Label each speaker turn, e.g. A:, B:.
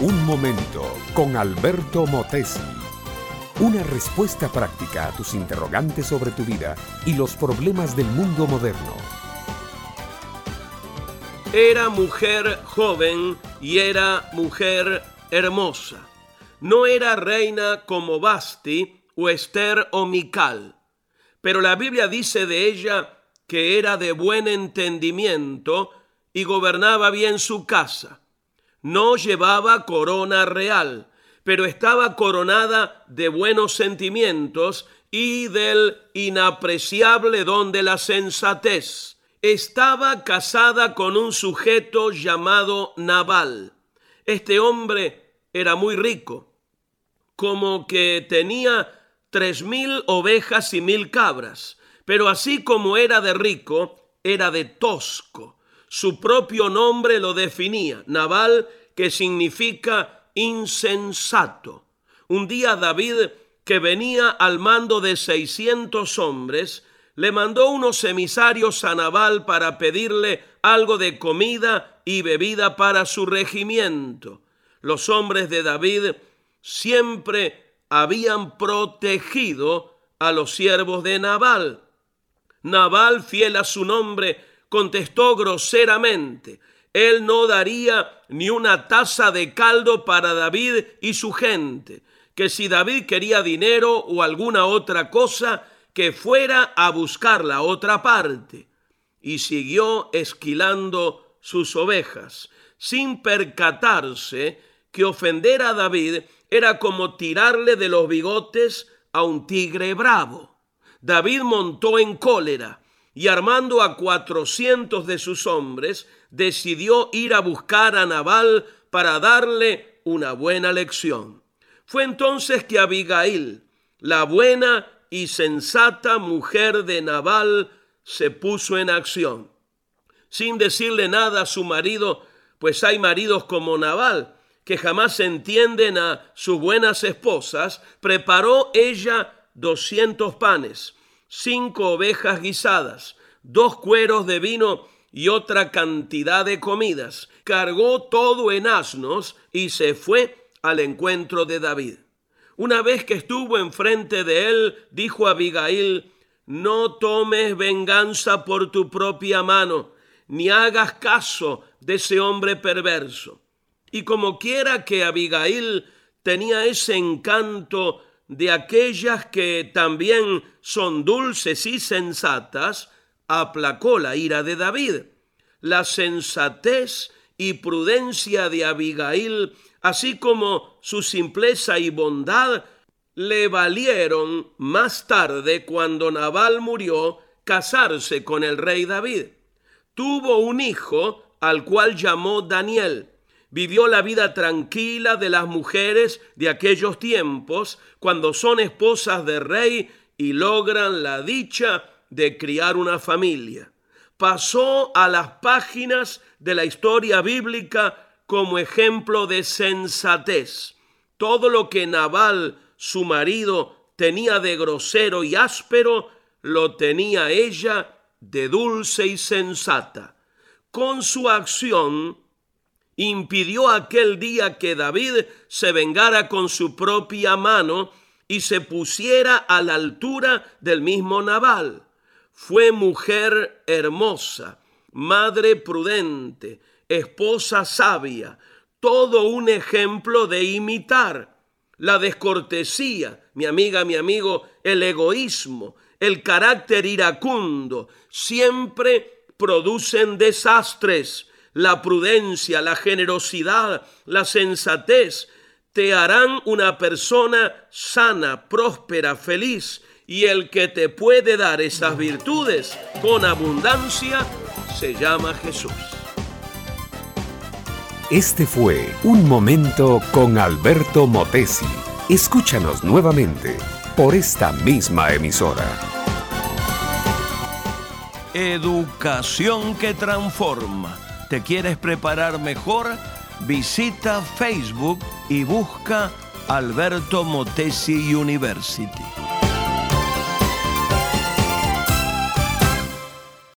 A: Un momento con Alberto Motesi. Una respuesta práctica a tus interrogantes sobre tu vida y los problemas del mundo moderno.
B: Era mujer joven y era mujer hermosa. No era reina como Basti o Esther o Mical, pero la Biblia dice de ella que era de buen entendimiento y gobernaba bien su casa no llevaba corona real, pero estaba coronada de buenos sentimientos y del inapreciable don de la sensatez. Estaba casada con un sujeto llamado Nabal. Este hombre era muy rico, como que tenía tres mil ovejas y mil cabras, pero así como era de rico, era de tosco su propio nombre lo definía, Nabal, que significa insensato. Un día David, que venía al mando de 600 hombres, le mandó unos emisarios a Nabal para pedirle algo de comida y bebida para su regimiento. Los hombres de David siempre habían protegido a los siervos de Nabal. Nabal, fiel a su nombre, contestó groseramente, él no daría ni una taza de caldo para David y su gente, que si David quería dinero o alguna otra cosa, que fuera a buscar la otra parte. Y siguió esquilando sus ovejas, sin percatarse que ofender a David era como tirarle de los bigotes a un tigre bravo. David montó en cólera y armando a cuatrocientos de sus hombres, decidió ir a buscar a Nabal para darle una buena lección. Fue entonces que Abigail, la buena y sensata mujer de Nabal, se puso en acción. Sin decirle nada a su marido, pues hay maridos como Nabal, que jamás entienden a sus buenas esposas, preparó ella doscientos panes cinco ovejas guisadas, dos cueros de vino y otra cantidad de comidas. Cargó todo en asnos y se fue al encuentro de David. Una vez que estuvo enfrente de él, dijo a Abigail, no tomes venganza por tu propia mano, ni hagas caso de ese hombre perverso. Y como quiera que Abigail tenía ese encanto de aquellas que también son dulces y sensatas, aplacó la ira de David. La sensatez y prudencia de Abigail, así como su simpleza y bondad, le valieron más tarde, cuando Nabal murió, casarse con el rey David. Tuvo un hijo al cual llamó Daniel vivió la vida tranquila de las mujeres de aquellos tiempos, cuando son esposas de rey y logran la dicha de criar una familia. Pasó a las páginas de la historia bíblica como ejemplo de sensatez. Todo lo que Nabal, su marido, tenía de grosero y áspero, lo tenía ella de dulce y sensata. Con su acción impidió aquel día que David se vengara con su propia mano y se pusiera a la altura del mismo Nabal. Fue mujer hermosa, madre prudente, esposa sabia, todo un ejemplo de imitar. La descortesía, mi amiga, mi amigo, el egoísmo, el carácter iracundo, siempre producen desastres la prudencia, la generosidad, la sensatez, te harán una persona sana, próspera, feliz. Y el que te puede dar esas virtudes con abundancia se llama Jesús.
A: Este fue Un Momento con Alberto Motesi. Escúchanos nuevamente por esta misma emisora.
B: Educación que transforma ¿Te quieres preparar mejor? Visita Facebook y busca Alberto Motesi University.